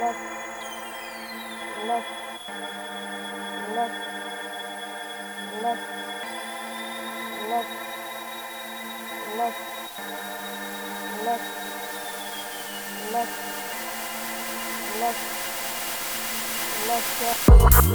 lên lên lên lên lên lên lên lên lên Let's go.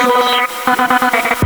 フフフフ。